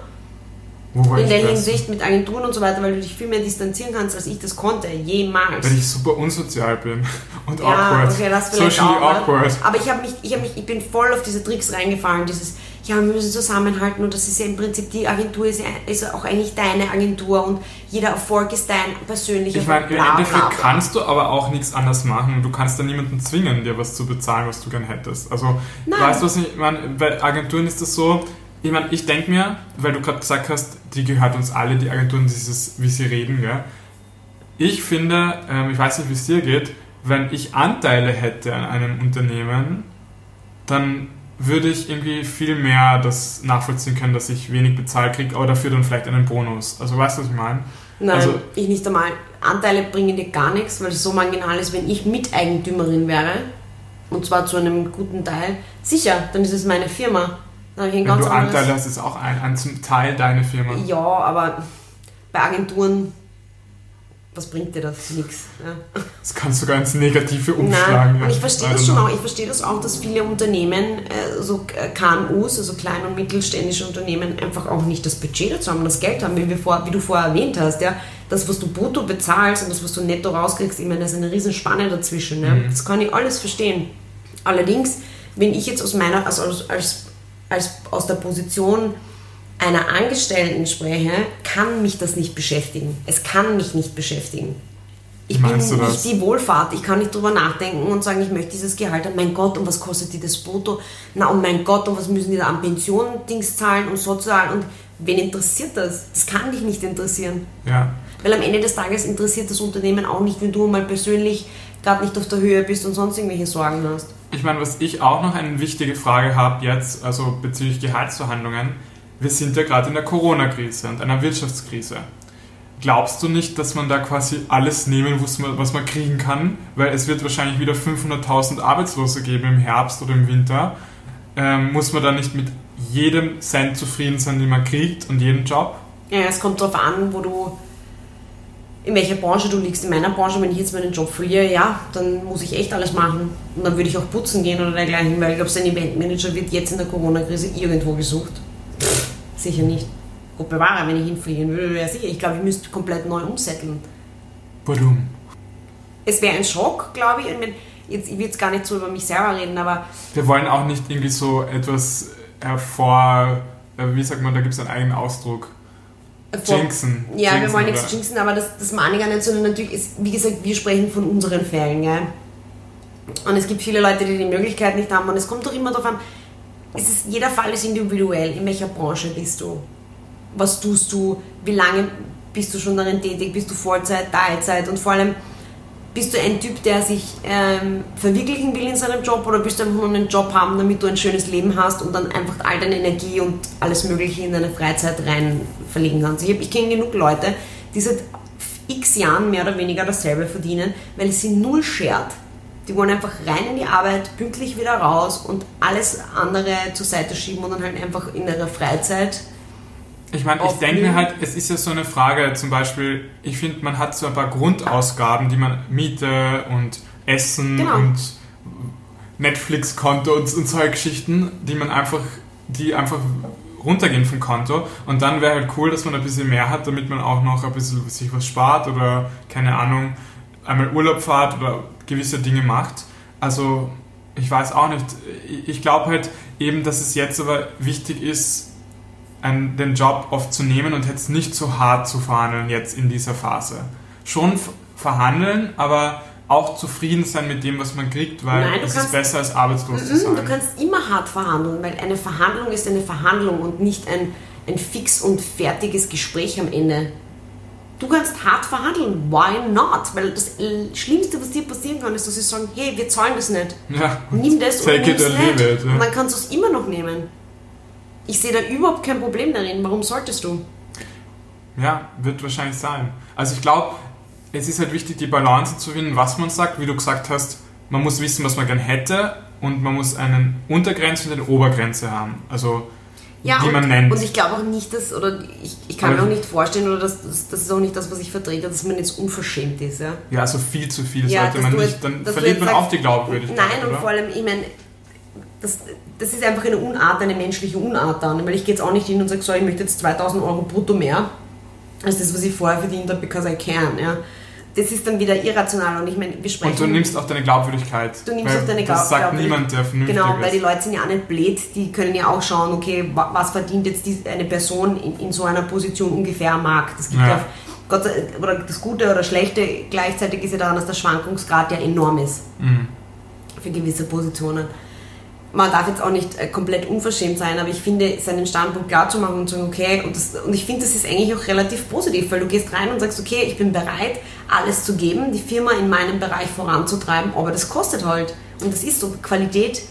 in der Hinsicht mit Agenturen und so weiter, weil du dich viel mehr distanzieren kannst, als ich das konnte, jemals. Weil ich super unsozial bin und ja, awkward. Okay, das Socially auch, awkward. Aber ich, mich, ich, mich, ich bin voll auf diese Tricks reingefallen, dieses, ja, wir müssen zusammenhalten und das ist ja im Prinzip, die Agentur ist ja ist auch eigentlich deine Agentur und jeder Erfolg ist dein persönlicher Ich meine, im Endeffekt kannst du aber auch nichts anders machen und du kannst da niemanden zwingen, dir was zu bezahlen, was du gern hättest. Also, Nein. weißt du was ich meine, bei Agenturen ist das so, ich meine, ich denke mir, weil du gerade gesagt hast, die gehört uns alle, die Agenturen, dieses, wie sie reden, gell? Ich finde, ähm, ich weiß nicht, wie es dir geht, wenn ich Anteile hätte an einem Unternehmen, dann würde ich irgendwie viel mehr das nachvollziehen können, dass ich wenig bezahlt kriege, aber dafür dann vielleicht einen Bonus. Also weißt du, was ich meine? Nein, also, ich nicht einmal. Anteile bringen dir gar nichts, weil es so marginal ist, wenn ich Miteigentümerin wäre, und zwar zu einem guten Teil, sicher, dann ist es meine Firma. Wenn du Anteile hast, ist auch ein, ein zum Teil deine Firma. Ja, aber bei Agenturen, was bringt dir das? Nix. Ja. Das kannst du ganz negative umschlagen. Nein, und ich verstehe das schon auch. Ich verstehe das auch, dass viele Unternehmen, äh, so äh, KMUs, also kleine und mittelständische Unternehmen, einfach auch nicht das Budget dazu haben, das Geld haben, wie, wir vor, wie du vorher erwähnt hast. Ja? Das, was du brutto bezahlst und das, was du netto rauskriegst, ich meine, da ist eine riesen Spanne dazwischen. Ja? Mhm. Das kann ich alles verstehen. Allerdings, wenn ich jetzt aus meiner, also als, als als aus der Position einer Angestellten spreche, kann mich das nicht beschäftigen. Es kann mich nicht beschäftigen. Ich bin nicht die Wohlfahrt. Ich kann nicht drüber nachdenken und sagen, ich möchte dieses Gehalt haben. Mein Gott, und was kostet die das Brutto? Na, und mein Gott, und was müssen die da an Pension-Dings zahlen und so zahlen? Und wen interessiert das? Das kann dich nicht interessieren. Ja. Weil am Ende des Tages interessiert das Unternehmen auch nicht, wenn du mal persönlich gerade nicht auf der Höhe bist und sonst irgendwelche Sorgen hast. Ich meine, was ich auch noch eine wichtige Frage habe jetzt, also bezüglich Gehaltsverhandlungen, wir sind ja gerade in der Corona-Krise und einer Wirtschaftskrise. Glaubst du nicht, dass man da quasi alles nehmen muss, was man kriegen kann? Weil es wird wahrscheinlich wieder 500.000 Arbeitslose geben im Herbst oder im Winter. Ähm, muss man da nicht mit jedem Cent zufrieden sein, den man kriegt und jedem Job? Ja, es kommt darauf an, wo du in welcher Branche du liegst. In meiner Branche, wenn ich jetzt meinen Job verliere, ja, dann muss ich echt alles machen. Und dann würde ich auch putzen gehen oder dergleichen, weil ich glaube, sein Eventmanager wird jetzt in der Corona-Krise irgendwo gesucht. Sicher nicht. Gott bewahre, wenn ich ihn verlieren würde, ja sicher. Ich glaube, ich müsste komplett neu umsetteln. Warum? Es wäre ein Schock, glaube ich. Jetzt, ich will jetzt gar nicht so über mich selber reden, aber... Wir wollen auch nicht irgendwie so etwas hervor... Wie sagt man, da gibt es einen eigenen Ausdruck Jinxen. Ja, jinxen, wir wollen nichts jinxen, aber das, das meine ich gar nicht, sondern natürlich ist, wie gesagt, wir sprechen von unseren Fällen. Gell? Und es gibt viele Leute, die die Möglichkeit nicht haben. Und es kommt doch immer darauf an, es ist, jeder Fall ist individuell. In welcher Branche bist du? Was tust du? Wie lange bist du schon darin tätig? Bist du Vollzeit, Teilzeit? Und vor allem, bist du ein Typ, der sich ähm, verwirklichen will in seinem Job oder bist du einfach nur einen Job haben, damit du ein schönes Leben hast und dann einfach all deine Energie und alles Mögliche in deine Freizeit rein verlegen kannst? Ich, ich kenne genug Leute, die seit x Jahren mehr oder weniger dasselbe verdienen, weil es sie null schert. Die wollen einfach rein in die Arbeit, pünktlich wieder raus und alles andere zur Seite schieben und dann halt einfach in ihrer Freizeit Ich meine, ich denke halt, es ist ja so eine Frage, zum Beispiel, ich finde, man hat so ein paar Grundausgaben, die man Miete und Essen Genau. und Netflix-Konto und, und solche Geschichten, die man einfach, die einfach runtergehen vom Konto. Und dann wäre halt cool, dass man ein bisschen mehr hat, damit man auch noch ein bisschen sich was spart oder, keine Ahnung, einmal Urlaub fahrt oder gewisse Dinge macht. Also, ich weiß auch nicht. Ich- glaube halt eben, dass es jetzt aber wichtig ist, einen, den Job oft zu nehmen und jetzt nicht so hart zu verhandeln jetzt in dieser Phase. Schon verhandeln, aber auch zufrieden sein mit dem, was man kriegt, weil Nein, es ist besser als arbeitslos zu sein. Du kannst immer hart verhandeln, weil eine Verhandlung ist eine Verhandlung und nicht ein, ein fix und fertiges Gespräch am Ende. Du kannst hart verhandeln, why not? Weil das Schlimmste, was dir passieren kann, ist, dass sie sagen, hey, wir zahlen das nicht. ja. Nimm das oder it nimm's or nicht. it, ja. Und dann kannst du es immer noch nehmen. Ich sehe da überhaupt kein Problem darin. Warum solltest du? Ja, wird wahrscheinlich sein. Also ich glaube, es ist halt wichtig, die Balance zu finden, was man sagt. Wie du gesagt hast, man muss wissen, was man gern hätte und man muss eine Untergrenze und eine Obergrenze haben. Also Ja, die und, man nennt. und ich glaube auch nicht, dass, oder ich, ich kann Aber mir auch ich- nicht vorstellen, oder das, das, das ist auch nicht das, was ich vertrete, dass man jetzt unverschämt ist. Ja? ja, also viel zu viel Ja, sollte man nicht, jetzt- dann verliert man sagst- auch die Glaubwürdigkeit. Nein, und oder? vor allem, ich meine, das, das ist einfach eine Unart, eine menschliche Unart dann. Weil ich gehe jetzt auch nicht hin und sage, so, ich möchte jetzt 2000 Euro brutto mehr als das, was ich vorher verdient habe, because I can. Ja? Das ist dann wieder irrational und ich meine, wir sprechen... Und du nimmst auch deine Glaubwürdigkeit. Du nimmst auch deine Das sagt Glaubwürdigkeit. niemand, der vernünftig Genau, weil die. Leute sind ja auch nicht blöd, die können ja auch schauen, okay, wa- was verdient jetzt eine Person in, in so einer Position ungefähr am Markt. Das gibt Ja. ja. Gott sei, oder das Gute oder Schlechte gleichzeitig ist ja daran, dass der Schwankungsgrad ja enorm ist Mhm. für gewisse Positionen. Man darf jetzt auch nicht äh, komplett unverschämt sein, aber ich finde, seinen Standpunkt klar zu machen und zu sagen, okay, und, das, und ich finde, das ist eigentlich auch relativ positiv, weil du gehst rein und sagst, okay, ich bin bereit, alles zu geben, die Firma in meinem Bereich voranzutreiben, aber das kostet halt. Und das ist so, Qualität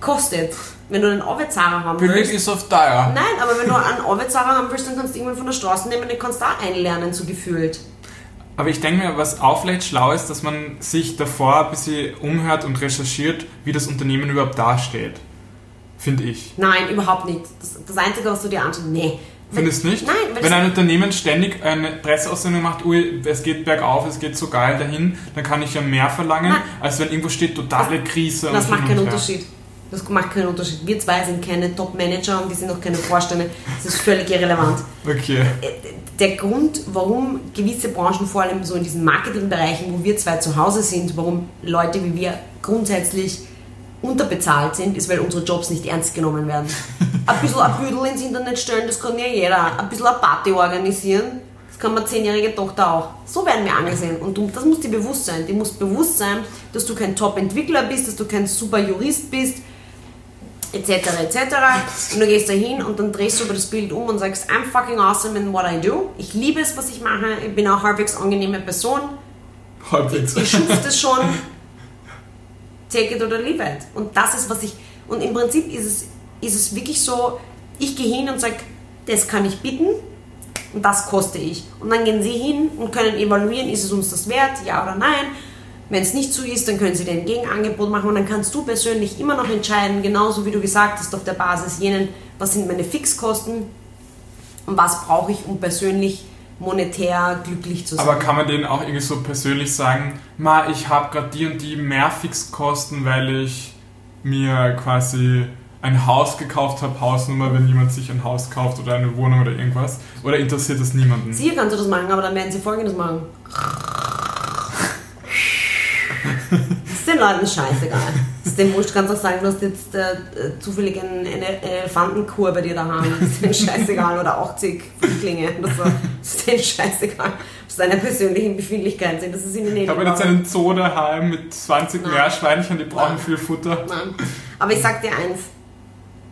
kostet. Wenn du einen Ovezara haben Billig willst, ist oft teuer. nein, aber wenn du einen Ovezara haben willst, dann kannst du irgendwann von der Straße nehmen, den kannst du auch einlernen, so gefühlt. Aber ich denke mir, was auch vielleicht schlau ist, dass man sich davor ein bisschen umhört und recherchiert, wie das Unternehmen überhaupt dasteht. Finde ich. Nein, überhaupt nicht. Das, das Einzige, was du dir anschaust, nee. Findest du nicht? Nein, weil Wenn ein Unternehmen ständig eine Presseaussendung macht, ui, es geht bergauf, es geht so geil dahin, dann kann ich ja mehr verlangen, Nein. als wenn irgendwo steht totale Krise. Das und macht keinen und. Unterschied. Das macht keinen Unterschied. Wir zwei sind keine Top-Manager und wir sind auch keine Vorstände. Das ist völlig irrelevant. Okay. Der Grund, warum gewisse Branchen, vor allem so in diesen Marketingbereichen, wo wir zwei zu Hause sind, warum Leute wie wir grundsätzlich unterbezahlt sind, ist, weil unsere Jobs nicht ernst genommen werden. Ein bisschen ein Büdel ins Internet stellen, das kann ja jeder. Ein bisschen eine Party organisieren, das kann meine zehnjährige Tochter auch. So werden wir angesehen. Und das muss dir bewusst sein. Dir muss bewusst sein, dass du kein Top-Entwickler bist, dass du kein super Jurist bist, etc. etc. Und du gehst da hin und dann drehst du über das Bild um und sagst, I'm fucking awesome in what I do. Ich liebe es, was ich mache. Ich bin eine halbwegs angenehme Person. Halbwegs. Ich schuf das schon. Take it or leave it. Und das ist, was ich. Und im Prinzip ist es, ist es wirklich so, ich gehe hin und sage, das kann ich bieten und das koste ich. Und dann gehen sie hin und können evaluieren, ist es uns das wert, ja oder nein. Wenn es nicht so ist, dann können sie dir ein Gegenangebot machen und dann kannst du persönlich immer noch entscheiden, genauso wie du gesagt hast, auf der Basis jenen, was sind meine Fixkosten und was brauche ich, um persönlich monetär glücklich zu sein. Aber kann man denen auch irgendwie so persönlich sagen, ma, ich habe gerade die und die mehr Fixkosten, weil ich mir quasi ein Haus gekauft habe, Hausnummer, wenn jemand sich ein Haus kauft oder eine Wohnung oder irgendwas? Oder interessiert das niemanden? Sicher kannst du das machen, aber dann werden sie folgendes machen. Das ist den Leuten scheißegal. Das ist dem wurscht, kannst auch sagen, du hast jetzt äh, zufällig eine Elefantenkur bei dir daheim. Das ist denen scheißegal. Oder 80 Flüchtlinge oder so. Das ist denen scheißegal. Das ist deine persönlichen Befindlichkeiten sind. Das ist ihnen Ich habe jetzt einen Zoo daheim mit 20 Nein. Meerschweinchen, die brauchen Nein. viel Futter. Nein. Aber ich sag dir eins.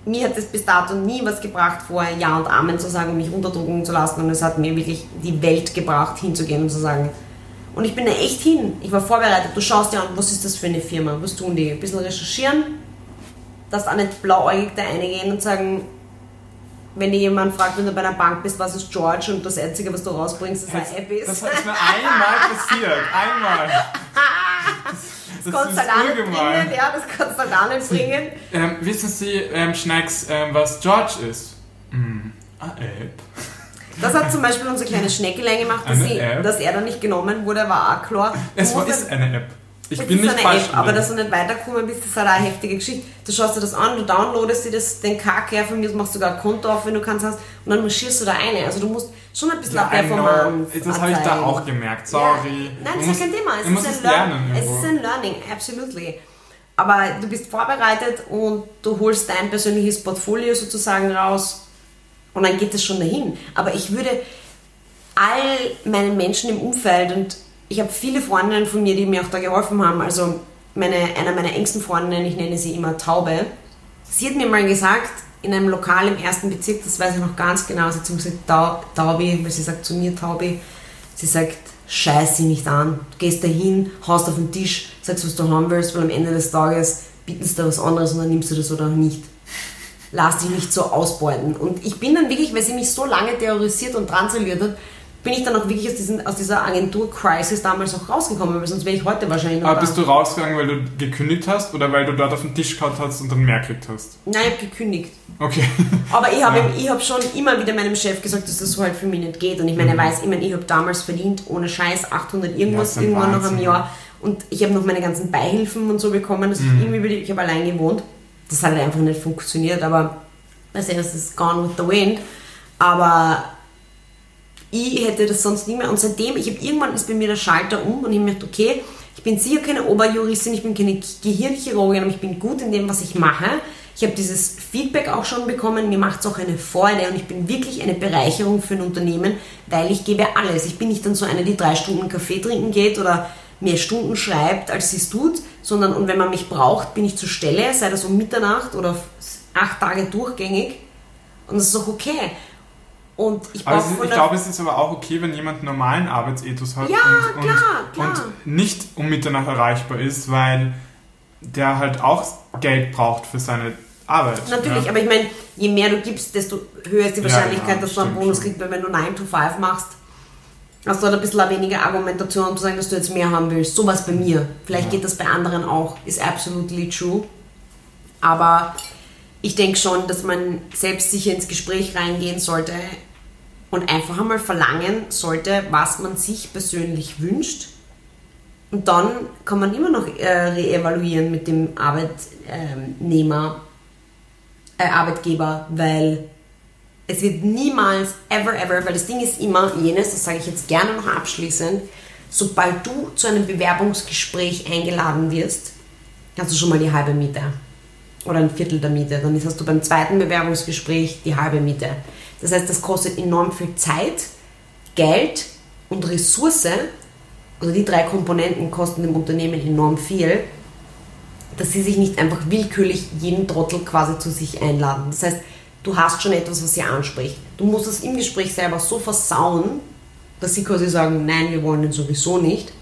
Mir hat es bis dato nie was gebracht, vorher Ja und Amen zu sagen und mich runterdrücken zu lassen. Und es hat mir wirklich die Welt gebracht, hinzugehen und zu sagen. Und ich bin da echt hin. Ich war vorbereitet. Du schaust dir an, was ist das für eine Firma? Was tun die? Ein bisschen recherchieren. Dass auch nicht blauäugig da reingehen und sagen, wenn dir jemand fragt, wenn du bei einer Bank bist, was ist George und das Einzige, was du rausbringst, ist eine App ist. Das ist mir einmal passiert. Einmal. Das kannst du halt bringen, ja, das kannst du halt nicht bringen. Ähm, wissen Sie, ähm, Schnecks, ähm, was George ist? Hm. Ah, App. Das hat zum Beispiel unsere kleine Schneckelein gemacht, dass, sie, dass er da nicht genommen wurde, war auch klar. Es war, ist eine App. Ich Es bin ist nicht eine falsch. App, aber dass du nicht weitergekommen bist, ist halt eine heftige Geschichte. Du schaust dir das an, du downloadest dir das, den Kack her, von mir machst sogar ein Konto auf, wenn du kannst hast, und dann marschierst du da eine. Also du musst schon ein bisschen ja. Performance Das habe ich da auch gemerkt. Sorry. Ja. Nein, das ist kein Thema. Es ist ein Learn- lernen. Es ist ein Learning, absolutely. Aber du bist vorbereitet und du holst dein persönliches Portfolio sozusagen raus und dann geht es schon dahin. Aber ich würde all meinen Menschen im Umfeld und ich habe viele Freundinnen von mir, die mir auch da geholfen haben. Also meine, einer meiner engsten Freundinnen, ich nenne sie immer Taube, sie hat mir mal gesagt, in einem Lokal im ersten Bezirk, das weiß ich noch ganz genau, sie hat zu mir gesagt, Tau- Taubi, weil sie sagt zu mir Taubi, sie sagt, scheiß sie nicht an. Du gehst da hin, haust auf den Tisch, sagst, was du haben willst, weil am Ende des Tages bieten sie dir was anderes und dann nimmst du das oder nicht. Lass dich nicht so ausbeuten. Und ich bin dann wirklich, weil sie mich so lange terrorisiert und transaliert hat, bin ich dann auch wirklich aus, diesen, aus dieser Agentur-Crisis damals auch rausgekommen, weil sonst wäre ich heute wahrscheinlich noch Aber da. bist du rausgegangen, weil du gekündigt hast oder weil du dort auf den Tisch gehauen hast und dann mehr gekriegt hast? Nein, ich habe gekündigt. Okay. Aber ich habe Ja. ich hab schon immer wieder meinem Chef gesagt, dass das so halt für mich nicht geht. Und ich meine, er weiß, ich meine, ich habe damals verdient, ohne Scheiß, 800 Ja, irgendwas, das ein irgendwann noch am Wahnsinn. Jahr. Und ich habe noch meine ganzen Beihilfen und so bekommen. Also ich, irgendwie, ich habe allein gewohnt. Das hat einfach nicht funktioniert, aber das ist gone with the wind. Aber ich hätte das sonst nicht mehr. Und seitdem, ich habe irgendwann ist bei mir der Schalter um und ich mir gedacht, okay, ich bin sicher keine Oberjuristin, ich bin keine Gehirnchirurgin, aber ich bin gut in dem, was ich mache. Ich habe dieses Feedback auch schon bekommen, mir macht es auch eine Freude und ich bin wirklich eine Bereicherung für ein Unternehmen, weil ich gebe alles. Ich bin nicht dann so eine, die drei Stunden Kaffee trinken geht oder mehr Stunden schreibt, als sie es tut, sondern und wenn man mich braucht, bin ich zur Stelle, sei das um Mitternacht oder acht Tage durchgängig und das ist auch okay. Und ich Aber ist, ich glaube, es ist aber auch okay, wenn jemand einen normalen Arbeitsethos hat Ja, und, klar, und, klar. und nicht um Mitternacht erreichbar ist, weil der halt auch Geld braucht für seine Arbeit. Natürlich, ja. aber ich meine, je mehr du gibst, desto höher ist die Ja, Wahrscheinlichkeit, ja, dass du einen Bonus kriegst, weil wenn du 9 to 5 machst, hast du halt ein bisschen weniger Argumentation, um zu sagen, dass du jetzt mehr haben willst. Sowas bei mir. Vielleicht geht das bei anderen auch, ist absolutely true. Aber ich denke schon, dass man selbstsicher ins Gespräch reingehen sollte und einfach einmal verlangen sollte, was man sich persönlich wünscht. Und dann kann man immer noch äh, reevaluieren mit dem Arbeitnehmer, äh, Arbeitgeber, weil es wird niemals, ever, ever, weil das Ding ist immer jenes, das sage ich jetzt gerne noch abschließend, sobald du zu einem Bewerbungsgespräch eingeladen wirst, hast du schon mal die halbe Miete oder ein Viertel der Miete. Dann hast du beim zweiten Bewerbungsgespräch die halbe Miete. Das heißt, das kostet enorm viel Zeit, Geld und Ressource. Also die drei Komponenten kosten dem Unternehmen enorm viel, dass sie sich nicht einfach willkürlich jeden Trottel quasi zu sich einladen. Das heißt, du hast schon etwas, was sie anspricht. Du musst es im Gespräch selber so versauen, dass sie quasi sagen, nein, wir wollen den sowieso nicht.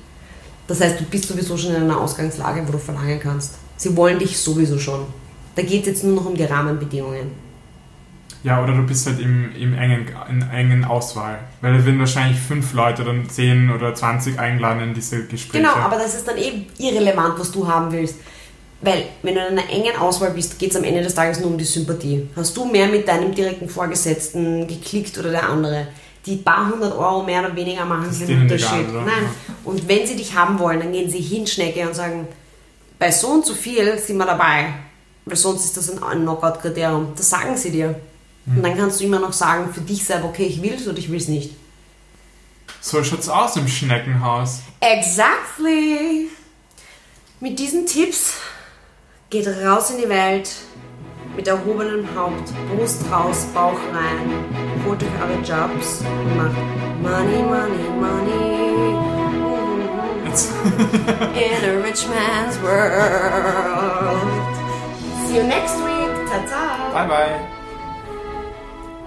Das heißt, du bist sowieso schon in einer Ausgangslage, wo du verlangen kannst. Sie wollen dich sowieso schon. Da geht es jetzt nur noch um die Rahmenbedingungen. Ja, oder du bist halt im, im engen, in engen Auswahl. Weil da werden wahrscheinlich fünf Leute, dann 10 oder 20 eingeladen in diese Gespräche. Genau, aber das ist dann eben irrelevant, was du haben willst. Weil, wenn du in einer engen Auswahl bist, geht es am Ende des Tages nur um die Sympathie. Hast du mehr mit deinem direkten Vorgesetzten geklickt oder der andere? Die paar hundert Euro mehr oder weniger machen keinen Unterschied. egal? Nein. Und wenn sie dich haben wollen, dann gehen sie hin, Schnecke, und sagen, bei so und so viel sind wir dabei. Weil sonst ist das ein- Knockout-Kriterium. Das sagen sie dir. Hm. Und dann kannst du immer noch sagen, für dich selber, okay, ich will es oder ich will es nicht. So schaut's aus im Schneckenhaus. Exactly. Mit diesen Tipps geht raus in die Welt mit erhobenem Haupt, Brust raus, Bauch rein, holt euch eure Jobs und macht Money, Money, Money in a rich man's world. See you next week. Tata. Bye bye.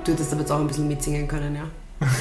Du hättest aber jetzt auch ein bisschen mitsingen können, ja?